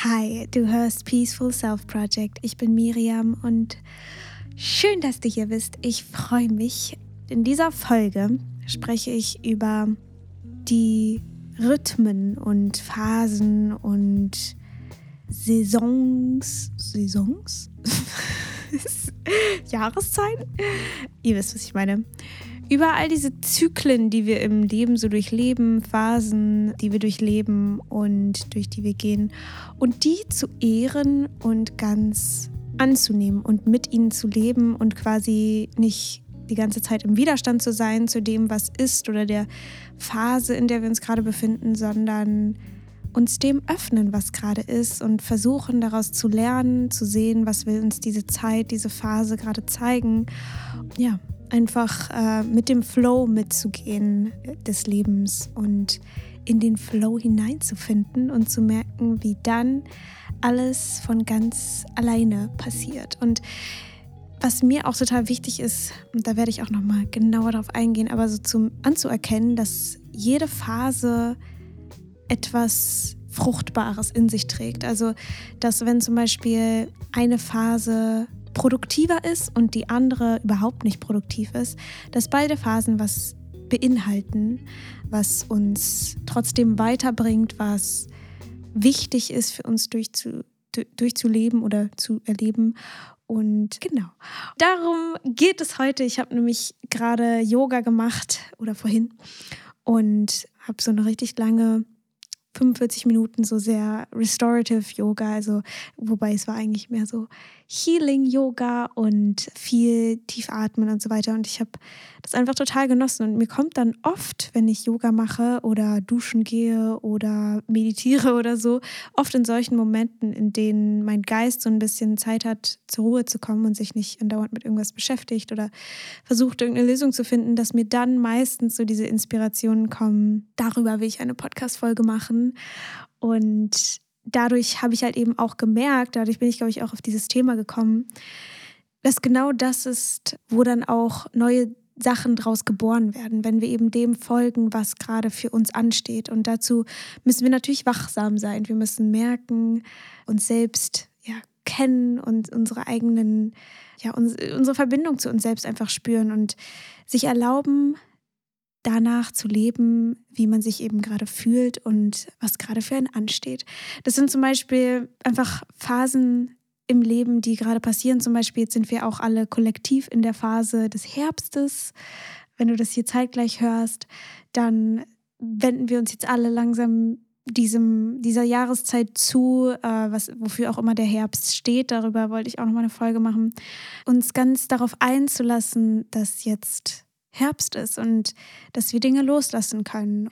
Hi, du hörst Peaceful Self Project. Ich bin Miriam und schön, dass du hier bist. Ich freue mich. In dieser Folge spreche ich über die Rhythmen und Phasen und Saisons. Saisons? Jahreszeiten? Ihr wisst, was ich meine über all diese Zyklen, die wir im Leben so durchleben, Phasen, die wir durchleben und durch die wir gehen, und die zu ehren und ganz anzunehmen und mit ihnen zu leben und quasi nicht die ganze Zeit im Widerstand zu sein zu dem, was ist oder der Phase, in der wir uns gerade befinden, sondern uns dem öffnen, was gerade ist und versuchen daraus zu lernen, zu sehen, was will uns diese Zeit, diese Phase gerade zeigen. Ja, einfach äh, mit dem Flow mitzugehen des Lebens und in den Flow hineinzufinden und zu merken, wie dann alles von ganz alleine passiert. Und was mir auch total wichtig ist, und da werde ich auch noch mal genauer darauf eingehen, aber so zum anzuerkennen, dass jede Phase etwas Fruchtbares in sich trägt. Also, dass wenn zum Beispiel eine Phase produktiver ist und die andere überhaupt nicht produktiv ist, dass beide Phasen was beinhalten, was uns trotzdem weiterbringt, was wichtig ist für uns durchzu, durchzuleben oder zu erleben. Und genau, darum geht es heute. Ich habe nämlich gerade Yoga gemacht oder vorhin und habe so eine richtig lange 45 Minuten so sehr restorative Yoga, also wobei es war eigentlich mehr so Healing Yoga und viel Tiefatmen und so weiter. Und ich habe das einfach total genossen. Und mir kommt dann oft, wenn ich Yoga mache oder duschen gehe oder meditiere oder so, oft in solchen Momenten, in denen mein Geist so ein bisschen Zeit hat, zur Ruhe zu kommen und sich nicht andauernd mit irgendwas beschäftigt oder versucht, irgendeine Lösung zu finden, dass mir dann meistens so diese Inspirationen kommen. Darüber will ich eine Podcast-Folge machen. Und dadurch habe ich halt eben auch gemerkt, dadurch bin ich, glaube ich, auch auf dieses Thema gekommen, dass genau das ist, wo dann auch neue Sachen draus geboren werden, wenn wir eben dem folgen, was gerade für uns ansteht. Und dazu müssen wir natürlich wachsam sein. Wir müssen merken, uns selbst ja, kennen und unsere eigenen, ja, unsere Verbindung zu uns selbst einfach spüren und sich erlauben, danach zu leben, wie man sich eben gerade fühlt und was gerade für einen ansteht. Das sind zum Beispiel einfach Phasen im Leben, die gerade passieren. Zum Beispiel jetzt sind wir auch alle kollektiv in der Phase des Herbstes. Wenn du das hier zeitgleich hörst, dann wenden wir uns jetzt alle langsam diesem, dieser Jahreszeit zu, äh, was, wofür auch immer der Herbst steht. Darüber wollte ich auch noch mal eine Folge machen. Uns ganz darauf einzulassen, dass jetzt Herbst ist und dass wir Dinge loslassen können.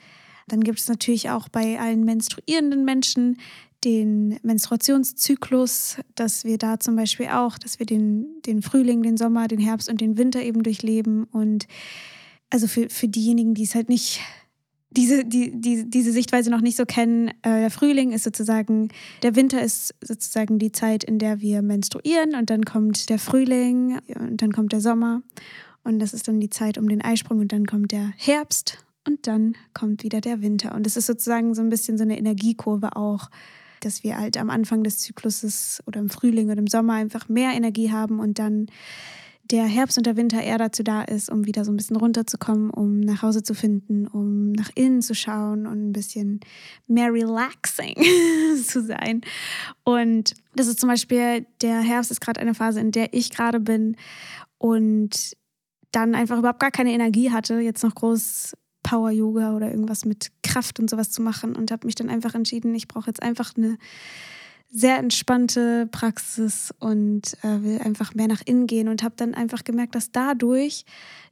Dann gibt es natürlich auch bei allen menstruierenden Menschen den Menstruationszyklus, dass wir da zum Beispiel auch, dass wir den, den Frühling, den Sommer, den Herbst und den Winter eben durchleben. Und also für, für diejenigen, die es halt nicht, diese, die, die, diese Sichtweise noch nicht so kennen, äh, der Frühling ist sozusagen, der Winter ist sozusagen die Zeit, in der wir menstruieren und dann kommt der Frühling und dann kommt der Sommer. Und das ist dann die Zeit um den Eisprung und dann kommt der Herbst und dann kommt wieder der Winter. Und es ist sozusagen so ein bisschen so eine Energiekurve auch, dass wir halt am Anfang des Zykluses oder im Frühling oder im Sommer einfach mehr Energie haben und dann der Herbst und der Winter eher dazu da ist, um wieder so ein bisschen runterzukommen, um nach Hause zu finden, um nach innen zu schauen und ein bisschen mehr relaxing zu sein. Und das ist zum Beispiel, der Herbst ist gerade eine Phase, in der ich gerade bin und dann einfach überhaupt gar keine Energie hatte, jetzt noch groß Power-Yoga oder irgendwas mit Kraft und sowas zu machen und habe mich dann einfach entschieden, ich brauche jetzt einfach eine sehr entspannte Praxis und äh, will einfach mehr nach innen gehen und habe dann einfach gemerkt, dass dadurch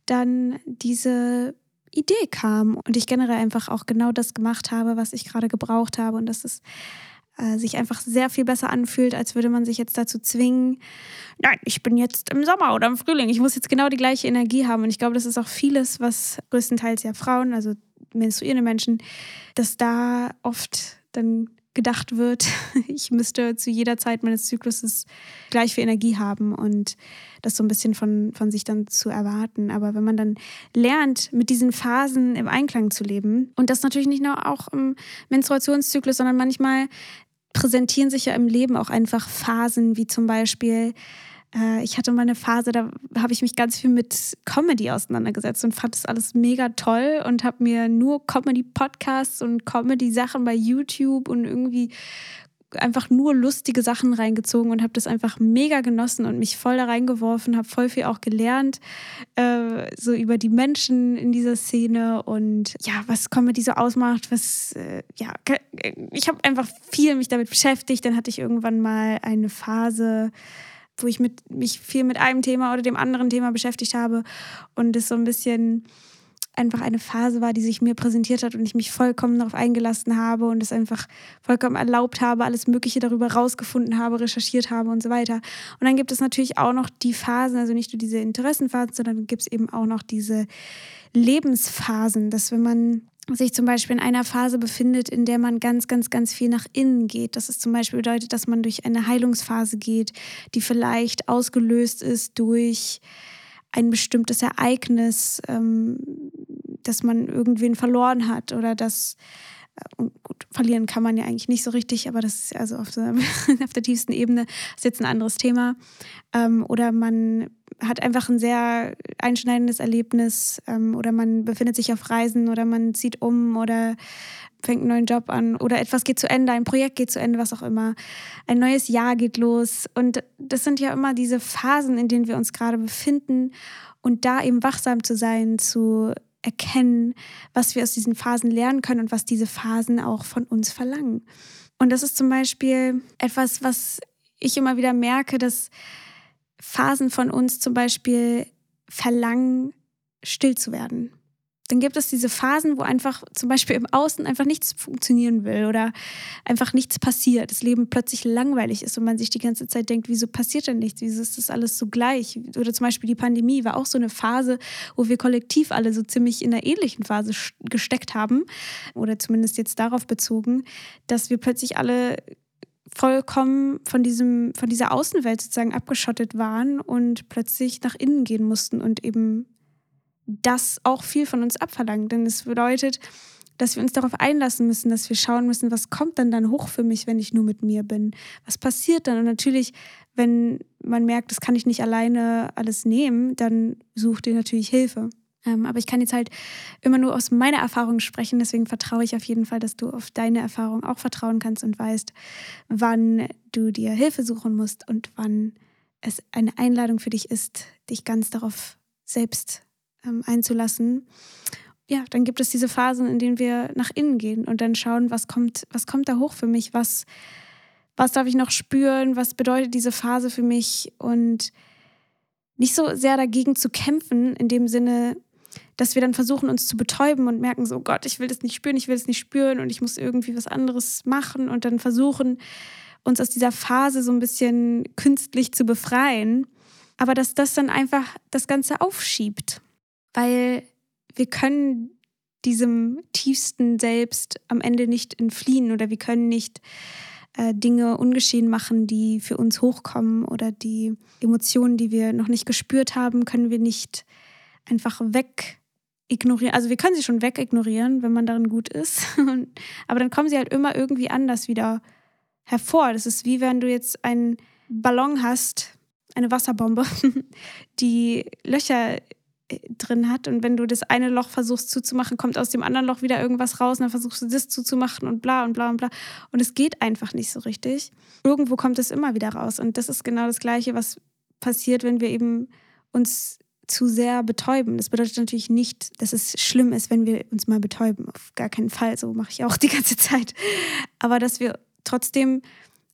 dann diese Idee kam und ich generell einfach auch genau das gemacht habe, was ich gerade gebraucht habe und das ist äh, sich einfach sehr viel besser anfühlt, als würde man sich jetzt dazu zwingen, nein, ich bin jetzt im Sommer oder im Frühling, ich muss jetzt genau die gleiche Energie haben. Und ich glaube, das ist auch vieles, was größtenteils ja Frauen, also menstruierende Menschen, dass da oft dann gedacht wird, ich müsste zu jeder Zeit meines Zykluses gleich viel Energie haben und das so ein bisschen von, von sich dann zu erwarten. Aber wenn man dann lernt, mit diesen Phasen im Einklang zu leben und das natürlich nicht nur auch im Menstruationszyklus, sondern manchmal präsentieren sich ja im Leben auch einfach Phasen, wie zum Beispiel, äh, ich hatte mal eine Phase, da habe ich mich ganz viel mit Comedy auseinandergesetzt und fand das alles mega toll und habe mir nur Comedy-Podcasts und Comedy-Sachen bei YouTube und irgendwie einfach nur lustige Sachen reingezogen und habe das einfach mega genossen und mich voll da reingeworfen, habe voll viel auch gelernt, äh, so über die Menschen in dieser Szene und ja, was Comedy so ausmacht, was, äh, ja, ich habe einfach viel mich damit beschäftigt. Dann hatte ich irgendwann mal eine Phase, wo ich mit, mich viel mit einem Thema oder dem anderen Thema beschäftigt habe und es so ein bisschen einfach eine Phase war, die sich mir präsentiert hat und ich mich vollkommen darauf eingelassen habe und es einfach vollkommen erlaubt habe, alles Mögliche darüber rausgefunden habe, recherchiert habe und so weiter. Und dann gibt es natürlich auch noch die Phasen, also nicht nur diese Interessenphasen, sondern gibt es eben auch noch diese Lebensphasen, dass wenn man sich zum Beispiel in einer Phase befindet, in der man ganz, ganz, ganz viel nach innen geht. Das ist zum Beispiel bedeutet, dass man durch eine Heilungsphase geht, die vielleicht ausgelöst ist durch ein bestimmtes Ereignis, ähm, dass man irgendwen verloren hat oder dass äh, gut, verlieren kann man ja eigentlich nicht so richtig, aber das ist also auf, so, auf der tiefsten Ebene ist jetzt ein anderes Thema. Ähm, oder man hat einfach ein sehr einschneidendes Erlebnis ähm, oder man befindet sich auf Reisen oder man zieht um oder fängt einen neuen Job an oder etwas geht zu Ende, ein Projekt geht zu Ende, was auch immer. Ein neues Jahr geht los. Und das sind ja immer diese Phasen, in denen wir uns gerade befinden. Und da eben wachsam zu sein, zu erkennen, was wir aus diesen Phasen lernen können und was diese Phasen auch von uns verlangen. Und das ist zum Beispiel etwas, was ich immer wieder merke, dass Phasen von uns zum Beispiel verlangen, still zu werden dann gibt es diese Phasen, wo einfach zum Beispiel im Außen einfach nichts funktionieren will oder einfach nichts passiert, das Leben plötzlich langweilig ist und man sich die ganze Zeit denkt, wieso passiert denn nichts, wieso ist das alles so gleich? Oder zum Beispiel die Pandemie war auch so eine Phase, wo wir kollektiv alle so ziemlich in einer ähnlichen Phase gesteckt haben oder zumindest jetzt darauf bezogen, dass wir plötzlich alle vollkommen von diesem von dieser Außenwelt sozusagen abgeschottet waren und plötzlich nach innen gehen mussten und eben das auch viel von uns abverlangt. Denn es bedeutet, dass wir uns darauf einlassen müssen, dass wir schauen müssen, was kommt dann dann hoch für mich, wenn ich nur mit mir bin? Was passiert dann? Und natürlich, wenn man merkt, das kann ich nicht alleine alles nehmen, dann sucht ihr natürlich Hilfe. Ähm, aber ich kann jetzt halt immer nur aus meiner Erfahrung sprechen, deswegen vertraue ich auf jeden Fall, dass du auf deine Erfahrung auch vertrauen kannst und weißt, wann du dir Hilfe suchen musst und wann es eine Einladung für dich ist, dich ganz darauf selbst ähm, einzulassen, ja, dann gibt es diese Phasen, in denen wir nach innen gehen und dann schauen, was kommt, was kommt da hoch für mich, was, was darf ich noch spüren, was bedeutet diese Phase für mich? Und nicht so sehr dagegen zu kämpfen, in dem Sinne, dass wir dann versuchen, uns zu betäuben und merken so, oh Gott, ich will das nicht spüren, ich will das nicht spüren und ich muss irgendwie was anderes machen und dann versuchen, uns aus dieser Phase so ein bisschen künstlich zu befreien. Aber dass das dann einfach das Ganze aufschiebt weil wir können diesem tiefsten Selbst am Ende nicht entfliehen oder wir können nicht äh, Dinge ungeschehen machen, die für uns hochkommen oder die Emotionen, die wir noch nicht gespürt haben, können wir nicht einfach weg ignorieren. Also wir können sie schon wegignorieren, wenn man darin gut ist. Aber dann kommen sie halt immer irgendwie anders wieder hervor. Das ist wie wenn du jetzt einen Ballon hast, eine Wasserbombe, die Löcher drin hat. Und wenn du das eine Loch versuchst zuzumachen, kommt aus dem anderen Loch wieder irgendwas raus und dann versuchst du das zuzumachen und bla und bla und bla. Und es geht einfach nicht so richtig. Irgendwo kommt es immer wieder raus. Und das ist genau das Gleiche, was passiert, wenn wir eben uns zu sehr betäuben. Das bedeutet natürlich nicht, dass es schlimm ist, wenn wir uns mal betäuben. Auf gar keinen Fall. So mache ich auch die ganze Zeit. Aber dass wir trotzdem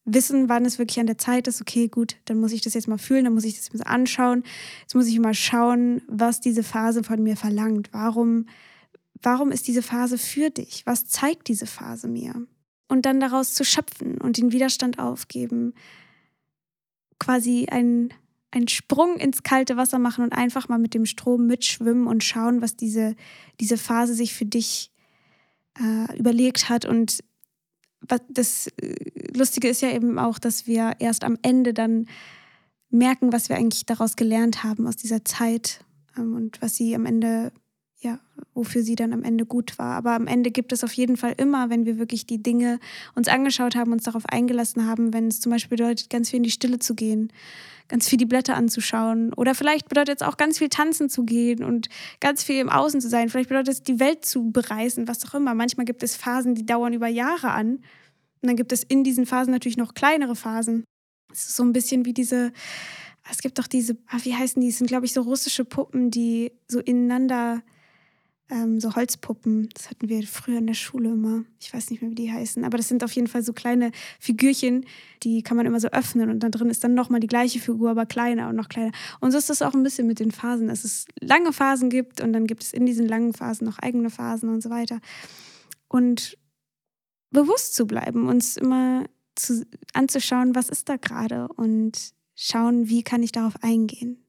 wissen, wann es wirklich an der Zeit ist, okay, gut, dann muss ich das jetzt mal fühlen, dann muss ich das mal anschauen. Jetzt muss ich mal schauen, was diese Phase von mir verlangt. Warum, warum ist diese Phase für dich? Was zeigt diese Phase mir? Und dann daraus zu schöpfen und den Widerstand aufgeben, quasi einen, einen Sprung ins kalte Wasser machen und einfach mal mit dem Strom mitschwimmen und schauen, was diese, diese Phase sich für dich äh, überlegt hat und das äh, Lustige ist ja eben auch, dass wir erst am Ende dann merken, was wir eigentlich daraus gelernt haben aus dieser Zeit ähm, und was sie am Ende ja, wofür sie dann am Ende gut war. Aber am Ende gibt es auf jeden Fall immer, wenn wir wirklich die Dinge uns angeschaut haben, uns darauf eingelassen haben, wenn es zum Beispiel bedeutet, ganz viel in die Stille zu gehen, ganz viel die Blätter anzuschauen. Oder vielleicht bedeutet es auch ganz viel tanzen zu gehen und ganz viel im Außen zu sein. Vielleicht bedeutet es, die Welt zu bereisen, was auch immer. Manchmal gibt es Phasen, die dauern über Jahre an. Und dann gibt es in diesen Phasen natürlich noch kleinere Phasen. Es ist so ein bisschen wie diese, es gibt doch diese, ah, wie heißen die? Es sind, glaube ich, so russische Puppen, die so ineinander ähm, so Holzpuppen. Das hatten wir früher in der Schule immer. Ich weiß nicht mehr, wie die heißen. Aber das sind auf jeden Fall so kleine Figürchen, die kann man immer so öffnen und da drin ist dann nochmal die gleiche Figur, aber kleiner und noch kleiner. Und so ist das auch ein bisschen mit den Phasen, dass es lange Phasen gibt und dann gibt es in diesen langen Phasen noch eigene Phasen und so weiter. Und bewusst zu bleiben, uns immer zu, anzuschauen, was ist da gerade und schauen, wie kann ich darauf eingehen.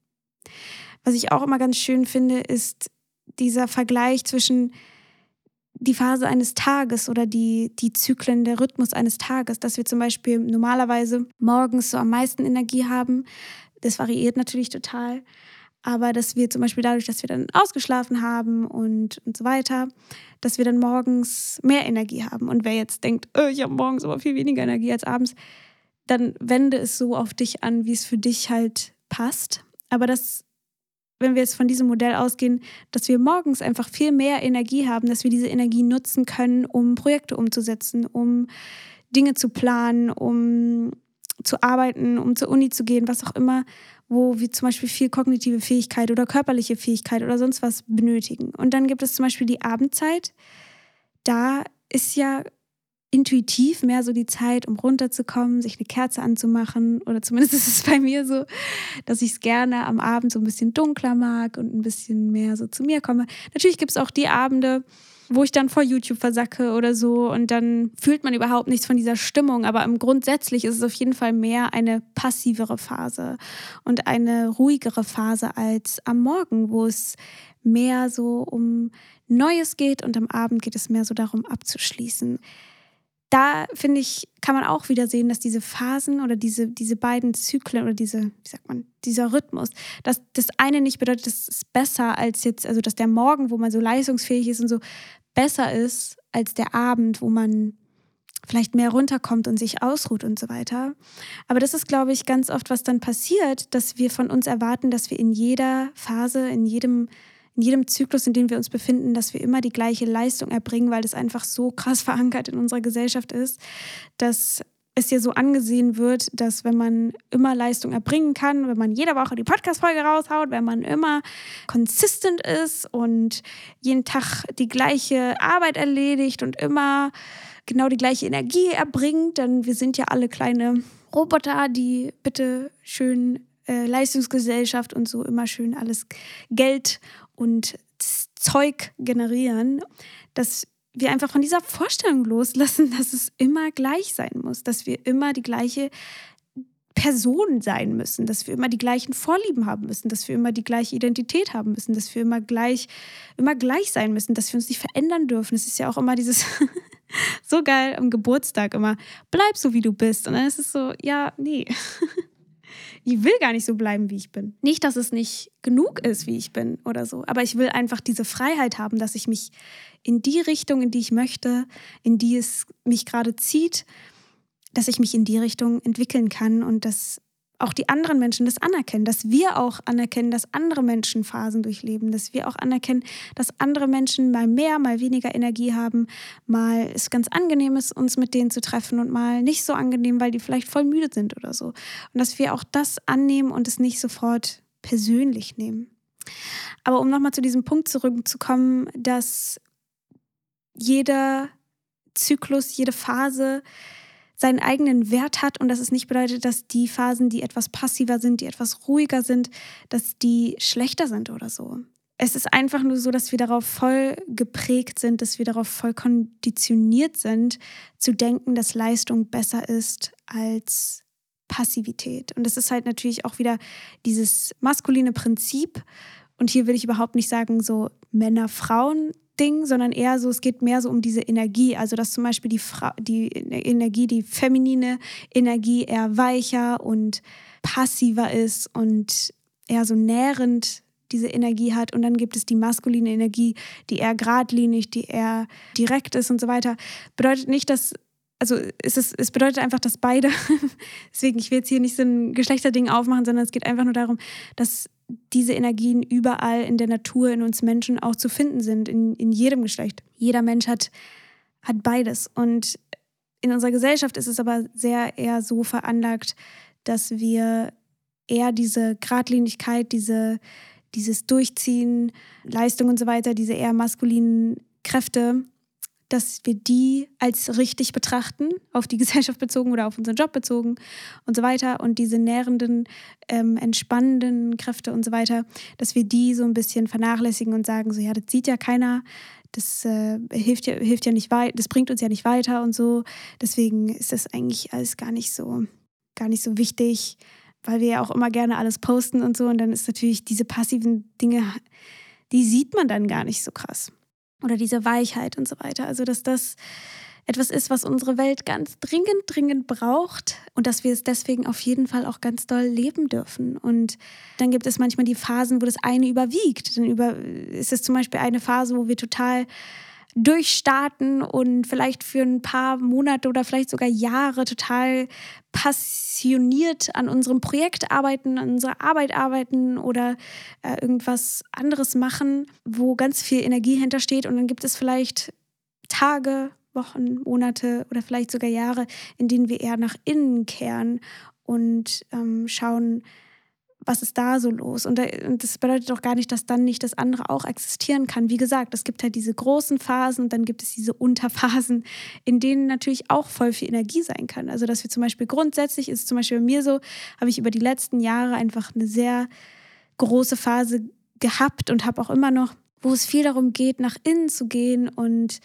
Was ich auch immer ganz schön finde, ist dieser Vergleich zwischen die Phase eines Tages oder die, die Zyklen, der Rhythmus eines Tages, dass wir zum Beispiel normalerweise morgens so am meisten Energie haben. Das variiert natürlich total. Aber dass wir zum Beispiel dadurch, dass wir dann ausgeschlafen haben und, und so weiter, dass wir dann morgens mehr Energie haben. Und wer jetzt denkt, oh, ich habe morgens aber viel weniger Energie als abends, dann wende es so auf dich an, wie es für dich halt passt. Aber das wenn wir jetzt von diesem Modell ausgehen, dass wir morgens einfach viel mehr Energie haben, dass wir diese Energie nutzen können, um Projekte umzusetzen, um Dinge zu planen, um zu arbeiten, um zur Uni zu gehen, was auch immer, wo wir zum Beispiel viel kognitive Fähigkeit oder körperliche Fähigkeit oder sonst was benötigen. Und dann gibt es zum Beispiel die Abendzeit. Da ist ja intuitiv mehr so die Zeit, um runterzukommen, sich eine Kerze anzumachen. Oder zumindest ist es bei mir so, dass ich es gerne am Abend so ein bisschen dunkler mag und ein bisschen mehr so zu mir komme. Natürlich gibt es auch die Abende, wo ich dann vor YouTube versacke oder so und dann fühlt man überhaupt nichts von dieser Stimmung. Aber im grundsätzlich ist es auf jeden Fall mehr eine passivere Phase und eine ruhigere Phase als am Morgen, wo es mehr so um Neues geht und am Abend geht es mehr so darum abzuschließen da finde ich, kann man auch wieder sehen, dass diese Phasen oder diese, diese beiden Zyklen oder diese, wie sagt man, dieser Rhythmus, dass das eine nicht bedeutet, dass es besser als jetzt, also dass der Morgen, wo man so leistungsfähig ist und so, besser ist als der Abend, wo man vielleicht mehr runterkommt und sich ausruht und so weiter. Aber das ist, glaube ich, ganz oft, was dann passiert, dass wir von uns erwarten, dass wir in jeder Phase, in jedem in jedem Zyklus, in dem wir uns befinden, dass wir immer die gleiche Leistung erbringen, weil das einfach so krass verankert in unserer Gesellschaft ist, dass es ja so angesehen wird, dass wenn man immer Leistung erbringen kann, wenn man jede Woche die Podcast-Folge raushaut, wenn man immer konsistent ist und jeden Tag die gleiche Arbeit erledigt und immer genau die gleiche Energie erbringt, dann wir sind ja alle kleine Roboter, die bitte schön äh, Leistungsgesellschaft und so immer schön alles Geld und Zeug generieren, dass wir einfach von dieser Vorstellung loslassen, dass es immer gleich sein muss, dass wir immer die gleiche Person sein müssen, dass wir immer die gleichen Vorlieben haben müssen, dass wir immer die gleiche Identität haben müssen, dass wir immer gleich, immer gleich sein müssen, dass wir uns nicht verändern dürfen. Es ist ja auch immer dieses so geil am Geburtstag immer, bleib so wie du bist. Und dann ist es so, ja, nee. ich will gar nicht so bleiben, wie ich bin. Nicht, dass es nicht genug ist, wie ich bin oder so, aber ich will einfach diese Freiheit haben, dass ich mich in die Richtung, in die ich möchte, in die es mich gerade zieht, dass ich mich in die Richtung entwickeln kann und dass auch die anderen Menschen das anerkennen, dass wir auch anerkennen, dass andere Menschen Phasen durchleben, dass wir auch anerkennen, dass andere Menschen mal mehr, mal weniger Energie haben, mal es ganz angenehm ist, uns mit denen zu treffen und mal nicht so angenehm, weil die vielleicht voll müde sind oder so. Und dass wir auch das annehmen und es nicht sofort persönlich nehmen. Aber um nochmal zu diesem Punkt zurückzukommen, dass jeder Zyklus, jede Phase seinen eigenen Wert hat und dass es nicht bedeutet, dass die Phasen, die etwas passiver sind, die etwas ruhiger sind, dass die schlechter sind oder so. Es ist einfach nur so, dass wir darauf voll geprägt sind, dass wir darauf voll konditioniert sind, zu denken, dass Leistung besser ist als Passivität. Und das ist halt natürlich auch wieder dieses maskuline Prinzip. Und hier will ich überhaupt nicht sagen, so Männer, Frauen Ding, sondern eher so, es geht mehr so um diese Energie. Also, dass zum Beispiel die, Fra die Energie, die feminine Energie eher weicher und passiver ist und eher so nährend diese Energie hat und dann gibt es die maskuline Energie, die eher geradlinig, die eher direkt ist und so weiter. Bedeutet nicht, dass also es, ist, es bedeutet einfach, dass beide, deswegen, ich will jetzt hier nicht so ein Geschlechterding aufmachen, sondern es geht einfach nur darum, dass diese Energien überall in der Natur, in uns Menschen auch zu finden sind, in, in jedem Geschlecht. Jeder Mensch hat, hat beides. Und in unserer Gesellschaft ist es aber sehr eher so veranlagt, dass wir eher diese Gradlinigkeit, diese, dieses Durchziehen, Leistung und so weiter, diese eher maskulinen Kräfte dass wir die als richtig betrachten, auf die Gesellschaft bezogen oder auf unseren Job bezogen und so weiter. Und diese nährenden, ähm, entspannenden Kräfte und so weiter, dass wir die so ein bisschen vernachlässigen und sagen, so ja, das sieht ja keiner, das äh, hilft, ja, hilft ja nicht weiter, das bringt uns ja nicht weiter und so. Deswegen ist das eigentlich alles gar nicht so, gar nicht so wichtig, weil wir ja auch immer gerne alles posten und so. Und dann ist natürlich diese passiven Dinge, die sieht man dann gar nicht so krass oder diese Weichheit und so weiter. Also, dass das etwas ist, was unsere Welt ganz dringend, dringend braucht und dass wir es deswegen auf jeden Fall auch ganz doll leben dürfen. Und dann gibt es manchmal die Phasen, wo das eine überwiegt. Dann über, ist es zum Beispiel eine Phase, wo wir total durchstarten und vielleicht für ein paar Monate oder vielleicht sogar Jahre total passioniert an unserem Projekt arbeiten, an unserer Arbeit arbeiten oder äh, irgendwas anderes machen, wo ganz viel Energie hintersteht. Und dann gibt es vielleicht Tage, Wochen, Monate oder vielleicht sogar Jahre, in denen wir eher nach innen kehren und ähm, schauen, was ist da so los? Und, das bedeutet doch gar nicht, dass dann nicht das andere auch existieren kann. Wie gesagt, es gibt halt diese großen Phasen und dann gibt es diese Unterphasen, in denen natürlich auch voll viel Energie sein kann. Also, dass wir zum Beispiel grundsätzlich, ist zum Beispiel bei mir so, habe ich über die letzten Jahre einfach eine sehr große Phase gehabt und habe auch immer noch, wo es viel darum geht, nach innen zu gehen und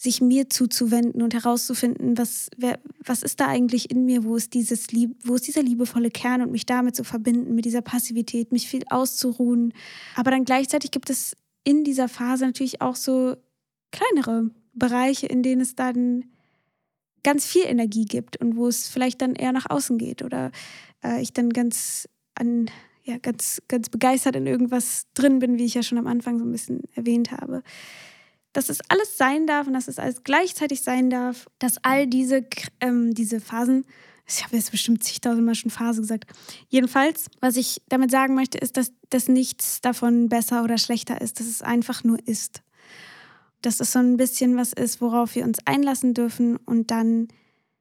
sich mir zuzuwenden und herauszufinden, was, wer, was ist da eigentlich in mir, wo ist, dieses Lieb, wo ist dieser liebevolle Kern und mich damit zu verbinden, mit dieser Passivität, mich viel auszuruhen. Aber dann gleichzeitig gibt es in dieser Phase natürlich auch so kleinere Bereiche, in denen es dann ganz viel Energie gibt und wo es vielleicht dann eher nach außen geht oder äh, ich dann ganz an ja ganz ganz begeistert in irgendwas drin bin, wie ich ja schon am Anfang so ein bisschen erwähnt habe dass es alles sein darf und dass es alles gleichzeitig sein darf, dass all diese, ähm, diese Phasen, ich habe jetzt bestimmt zigtausendmal schon Phase gesagt. Jedenfalls, was ich damit sagen möchte, ist, dass, dass nichts davon besser oder schlechter ist, dass es einfach nur ist. Dass es so ein bisschen was ist, worauf wir uns einlassen dürfen und dann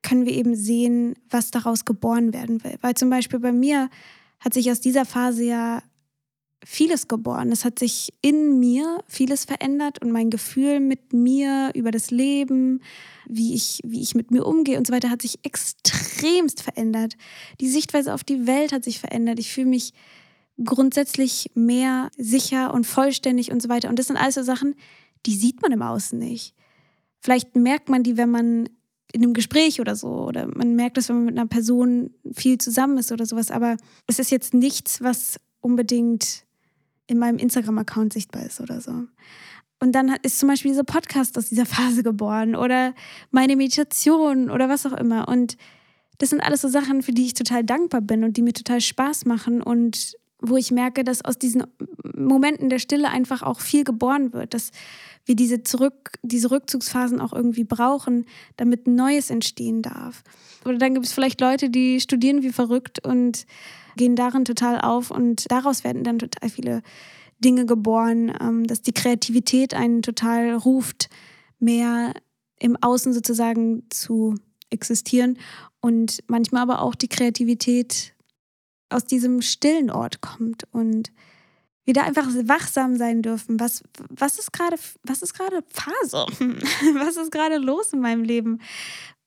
können wir eben sehen, was daraus geboren werden will. Weil zum Beispiel bei mir hat sich aus dieser Phase ja vieles geboren. Es hat sich in mir vieles verändert und mein Gefühl mit mir über das Leben, wie ich, wie ich mit mir umgehe und so weiter, hat sich extremst verändert. Die Sichtweise auf die Welt hat sich verändert. Ich fühle mich grundsätzlich mehr sicher und vollständig und so weiter. Und das sind alles so Sachen, die sieht man im Außen nicht. Vielleicht merkt man die, wenn man in einem Gespräch oder so, oder man merkt das, wenn man mit einer Person viel zusammen ist oder sowas. Aber es ist jetzt nichts, was unbedingt in meinem Instagram-Account sichtbar ist oder so. Und dann ist zum Beispiel dieser Podcast aus dieser Phase geboren oder meine Meditation oder was auch immer. Und das sind alles so Sachen, für die ich total dankbar bin und die mir total Spaß machen und wo ich merke, dass aus diesen Momenten der Stille einfach auch viel geboren wird, dass wir diese zurück, diese Rückzugsphasen auch irgendwie brauchen, damit Neues entstehen darf. Oder dann gibt es vielleicht Leute, die studieren wie verrückt und gehen darin total auf und daraus werden dann total viele Dinge geboren, ähm, dass die Kreativität einen total ruft, mehr im Außen sozusagen zu existieren und manchmal aber auch die Kreativität aus diesem stillen Ort kommt und wir da einfach wachsam sein dürfen. Was, was ist gerade, was ist gerade Phase? was ist gerade los in meinem Leben?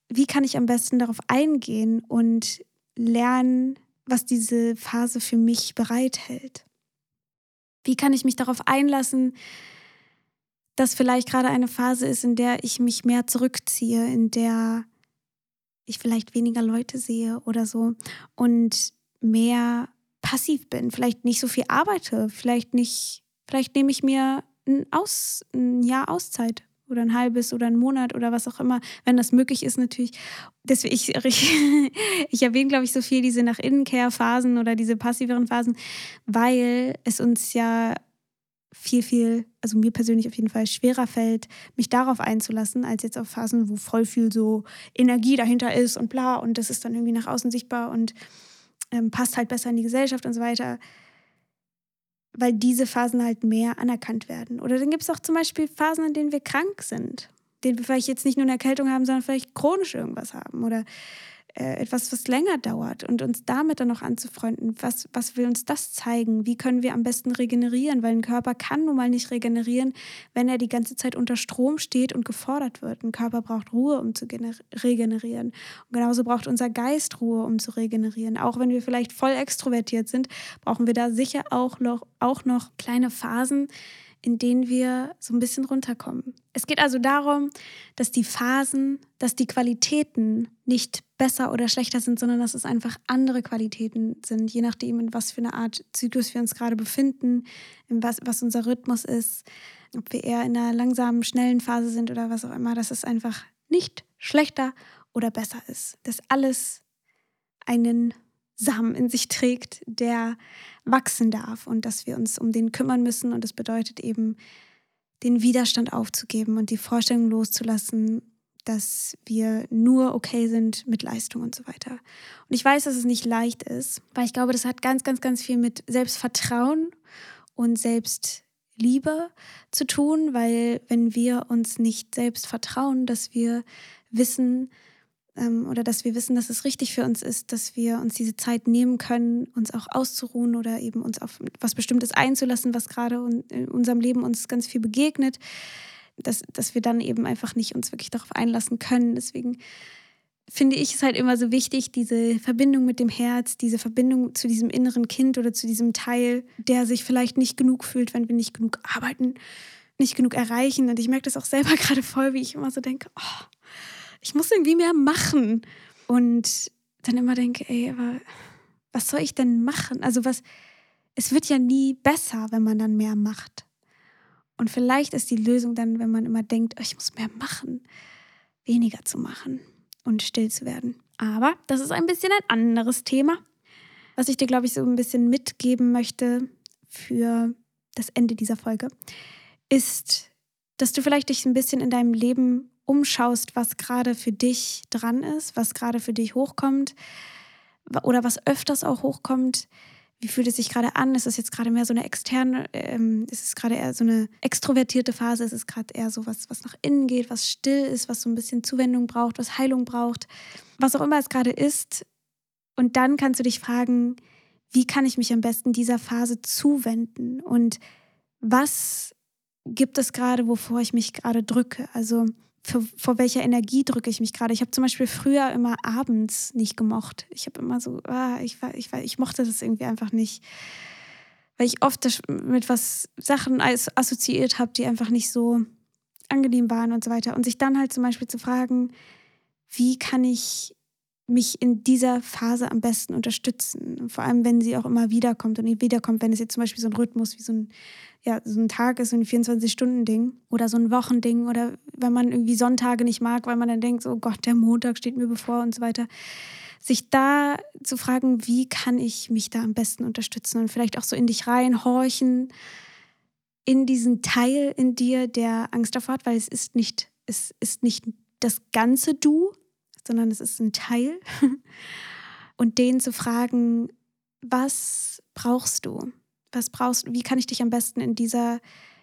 Wie kann ich am besten darauf eingehen und lernen, was diese Phase für mich bereithält? Wie kann ich mich darauf einlassen, dass vielleicht gerade eine Phase ist, in der ich mich mehr zurückziehe, in der ich vielleicht weniger Leute sehe oder so und mehr passiv bin, vielleicht nicht so viel arbeite, vielleicht nicht, vielleicht nehme ich mir ein, Aus, ein Jahr Auszeit oder ein halbes oder ein Monat oder was auch immer, wenn das möglich ist natürlich. Deswegen, ich, ich, erwähne, glaube ich, so viel diese nach Innenkehr-Phasen oder diese passiveren Phasen, weil es uns ja viel, viel, also mir persönlich auf jeden Fall schwerer fällt, mich darauf einzulassen, als jetzt auf Phasen, wo voll viel so Energie dahinter ist und bla und das ist dann irgendwie nach außen sichtbar und ähm, passt halt besser in die Gesellschaft und so weiter, weil diese Phasen halt mehr anerkannt werden. Oder dann gibt es auch zum Beispiel Phasen, in denen wir krank sind, denen wir vielleicht jetzt nicht nur eine Erkältung haben, sondern vielleicht chronisch irgendwas haben oder äh, etwas, was länger dauert und uns damit dann noch anzufreunden. Was, was will uns das zeigen? Wie können wir am besten regenerieren? Weil ein Körper kann nun mal nicht regenerieren, wenn er die ganze Zeit unter Strom steht und gefordert wird. Ein Körper braucht Ruhe, um zu regenerieren. Und genauso braucht unser Geist Ruhe, um zu regenerieren. Auch wenn wir vielleicht voll extrovertiert sind, brauchen wir da sicher auch noch, auch noch kleine Phasen, in denen wir so ein bisschen runterkommen. Es geht also darum, dass die Phasen, dass die Qualitäten nicht besser oder schlechter sind, sondern dass es einfach andere Qualitäten sind, je nachdem, in was für eine Art Zyklus wir uns gerade befinden, in was, was unser Rhythmus ist, ob wir eher in einer langsamen, schnellen Phase sind oder was auch immer, dass es einfach nicht schlechter oder besser ist. Dass alles einen Samen in sich trägt, der wachsen darf und dass wir uns um den kümmern müssen. Und das bedeutet eben, den Widerstand aufzugeben und die Vorstellung loszulassen, dass wir nur okay sind mit Leistung und so weiter. Und ich weiß, dass es nicht leicht ist, weil ich glaube, das hat ganz, ganz, ganz viel mit Selbstvertrauen und Selbstliebe zu tun, weil wenn wir uns nicht selbst vertrauen, dass wir wissen, ähm, oder dass wir wissen, dass es richtig für uns ist, dass wir uns diese Zeit nehmen können, uns auch auszuruhen oder eben uns auf was Bestimmtes einzulassen, was gerade in unserem Leben uns ganz viel begegnet, dass, dass wir dann eben einfach nicht uns wirklich darauf einlassen können. Deswegen finde ich es halt immer so wichtig, diese Verbindung mit dem Herz, diese Verbindung zu diesem inneren Kind oder zu diesem Teil, der sich vielleicht nicht genug fühlt, wenn wir nicht genug arbeiten, nicht genug erreichen. Und ich merke das auch selber gerade voll, wie ich immer so denke, oh, ich muss irgendwie mehr machen. Und dann immer denke, ey, aber was soll ich denn machen? Also was, es wird ja nie besser, wenn man dann mehr macht. Und vielleicht ist die Lösung dann, wenn man immer denkt, oh, ich muss mehr machen, weniger zu machen und still zu werden. Aber das ist ein bisschen ein anderes Thema, was ich dir, glaube ich, so ein bisschen mitgeben möchte für das Ende dieser Folge, ist, dass du vielleicht dich ein bisschen in deinem Leben umschaust, was gerade für dich dran ist, was gerade für dich hochkommt oder was öfters auch hochkommt. Wie fühlt es sich gerade an? Ist es jetzt gerade mehr so eine externe, ähm, ist es gerade eher so eine extrovertierte Phase? Ist es gerade eher so was, was nach innen geht, was still ist, was so ein bisschen Zuwendung braucht, was Heilung braucht? Was auch immer es gerade ist. Und dann kannst du dich fragen, wie kann ich mich am besten dieser Phase zuwenden? Und was gibt es gerade, wovor ich mich gerade drücke? Also für, vor welcher Energie drücke ich mich gerade. Ich habe zum Beispiel früher immer abends nicht gemocht. Ich habe immer so, ah, ich, ich, ich mochte das irgendwie einfach nicht, weil ich oft mit was Sachen assoziiert habe, die einfach nicht so angenehm waren und so weiter. Und sich dann halt zum Beispiel zu fragen, wie kann ich mich in dieser Phase am besten unterstützen. Vor allem, wenn sie auch immer wiederkommt und wiederkommt, wenn es jetzt zum Beispiel so ein Rhythmus wie so ein ja, so ein Tag ist, so ein 24-Stunden-Ding oder so ein Wochending oder wenn man irgendwie Sonntage nicht mag, weil man dann denkt, oh Gott, der Montag steht mir bevor und so weiter. Sich da zu fragen, wie kann ich mich da am besten unterstützen und vielleicht auch so in dich reinhorchen, in diesen Teil in dir, der Angst davor hat, weil es ist nicht, es ist nicht das ganze Du, sondern es ist ein Teil. Und den zu fragen, was brauchst du? was brauchst du, wie kann ich dich am besten in dieser,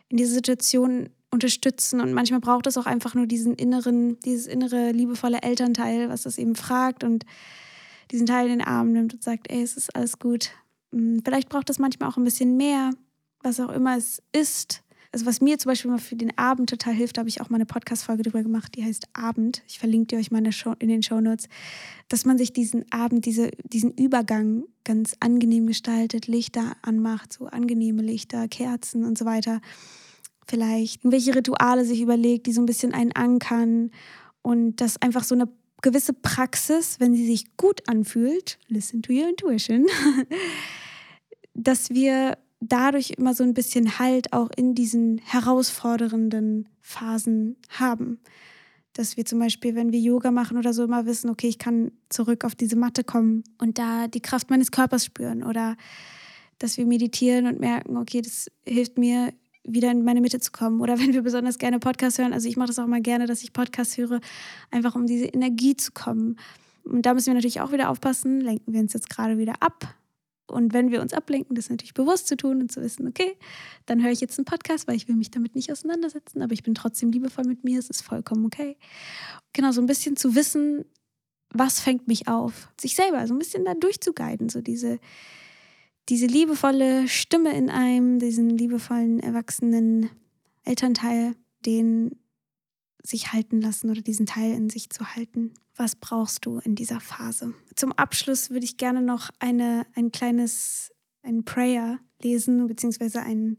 in dieser Situation unterstützen? Und manchmal braucht es auch einfach nur diesen inneren, dieses innere, liebevolle Elternteil, was das eben fragt und diesen Teil in den Arm nimmt und sagt, ey, es ist alles gut. Hm, vielleicht braucht es manchmal auch ein bisschen mehr, was auch immer es ist. Also was mir zum Beispiel mal für den Abend total hilft, habe ich auch mal eine Podcast-Folge darüber gemacht, die heißt Abend. Ich verlinke die euch mal in den Show Notes, dass man sich diesen Abend, diese, diesen Übergang ganz angenehm gestaltet, Lichter anmacht, so angenehme Lichter, Kerzen und so weiter. Vielleicht irgendwelche Rituale sich überlegt, die so ein bisschen einen ankern und das einfach so eine gewisse Praxis, wenn sie sich gut anfühlt, listen to your intuition, dass wir dadurch immer so ein bisschen Halt auch in diesen herausfordernden Phasen haben. Dass wir zum Beispiel, wenn wir Yoga machen oder so, immer wissen, okay, ich kann zurück auf diese Matte kommen und da die Kraft meines Körpers spüren. Oder dass wir meditieren und merken, okay, das hilft mir, wieder in meine Mitte zu kommen. Oder wenn wir besonders gerne Podcasts hören, also ich mache das auch mal gerne, dass ich Podcasts höre, einfach um diese Energie zu kommen. Und da müssen wir natürlich auch wieder aufpassen, lenken wir uns jetzt gerade wieder ab und wenn wir uns ablenken, das natürlich bewusst zu tun und zu wissen, okay, dann höre ich jetzt einen Podcast, weil ich will mich damit nicht auseinandersetzen, aber ich bin trotzdem liebevoll mit mir, es ist vollkommen okay. Genau, so ein bisschen zu wissen, was fängt mich auf, sich selber so ein bisschen da durchzuguiden, so diese, diese liebevolle Stimme in einem, diesen liebevollen, erwachsenen Elternteil, den sich halten lassen oder diesen Teil in sich zu halten. Was brauchst du in dieser Phase? Zum Abschluss würde ich gerne noch eine, ein kleines, ein Prayer lesen, beziehungsweise ein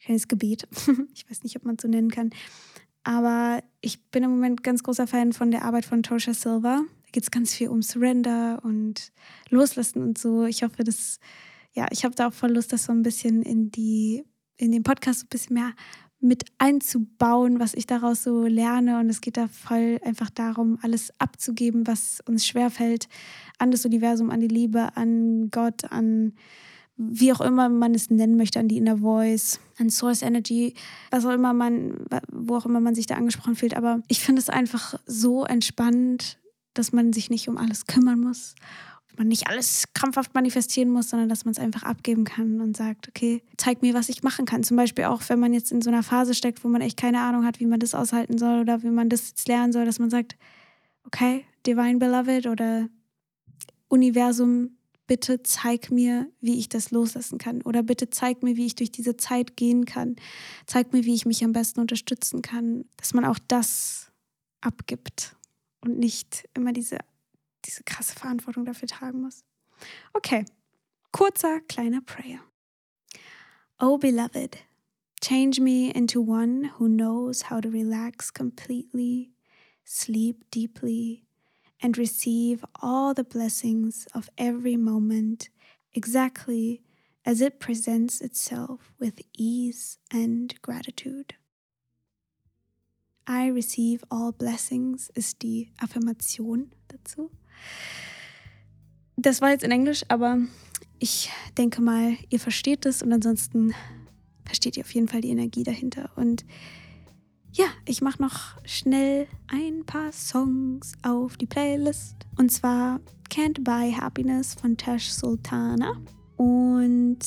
kleines Gebet. ich weiß nicht, ob man es so nennen kann. Aber ich bin im Moment ganz großer Fan von der Arbeit von Tosha Silva. Da geht es ganz viel um Surrender und Loslassen und so. Ich hoffe, dass, ja, ich habe da auch voll Lust, das so ein bisschen in die, in den Podcast ein bisschen mehr mit einzubauen, was ich daraus so lerne. Und es geht da voll einfach darum, alles abzugeben, was uns schwerfällt, an das Universum, an die Liebe, an Gott, an wie auch immer man es nennen möchte, an die Inner Voice, an Source Energy, was auch immer man, wo auch immer man sich da angesprochen fühlt. Aber ich finde es einfach so entspannt, dass man sich nicht um alles kümmern muss man nicht alles krampfhaft manifestieren muss, sondern dass man es einfach abgeben kann und sagt, okay, zeig mir, was ich machen kann. Zum Beispiel auch, wenn man jetzt in so einer Phase steckt, wo man echt keine Ahnung hat, wie man das aushalten soll oder wie man das jetzt lernen soll, dass man sagt, okay, Divine Beloved oder Universum, bitte zeig mir, wie ich das loslassen kann. Oder bitte zeig mir, wie ich durch diese Zeit gehen kann. Zeig mir, wie ich mich am besten unterstützen kann. Dass man auch das abgibt und nicht immer diese diese krasse Verantwortung dafür tragen muss. Okay, kurzer kleiner Prayer. Oh beloved, change me into one who knows how to relax completely, sleep deeply, and receive all the blessings of every moment exactly as it presents itself with ease and gratitude. I receive all blessings ist die Affirmation dazu. Das war jetzt in Englisch, aber ich denke mal, ihr versteht es und ansonsten versteht ihr auf jeden Fall die Energie dahinter. Und ja, ich mache noch schnell ein paar Songs auf die Playlist. Und zwar Can't Buy Happiness von Tash Sultana und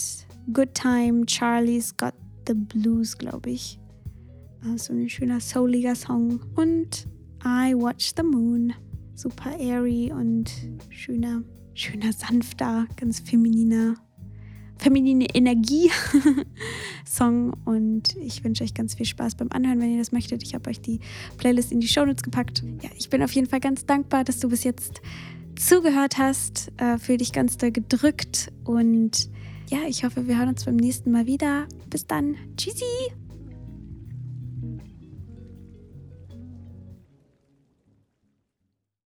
Good Time Charlie's Got the Blues, glaube ich. So ein schöner souliger Song. Und I Watch the Moon super airy und schöner, schöner, sanfter, ganz femininer, feminine Energie-Song. Und ich wünsche euch ganz viel Spaß beim Anhören, wenn ihr das möchtet. Ich habe euch die Playlist in die Shownotes gepackt. Ja, ich bin auf jeden Fall ganz dankbar, dass du bis jetzt zugehört hast. Äh, Fühl dich ganz doll gedrückt und ja, ich hoffe, wir hören uns beim nächsten Mal wieder. Bis dann. Tschüssi!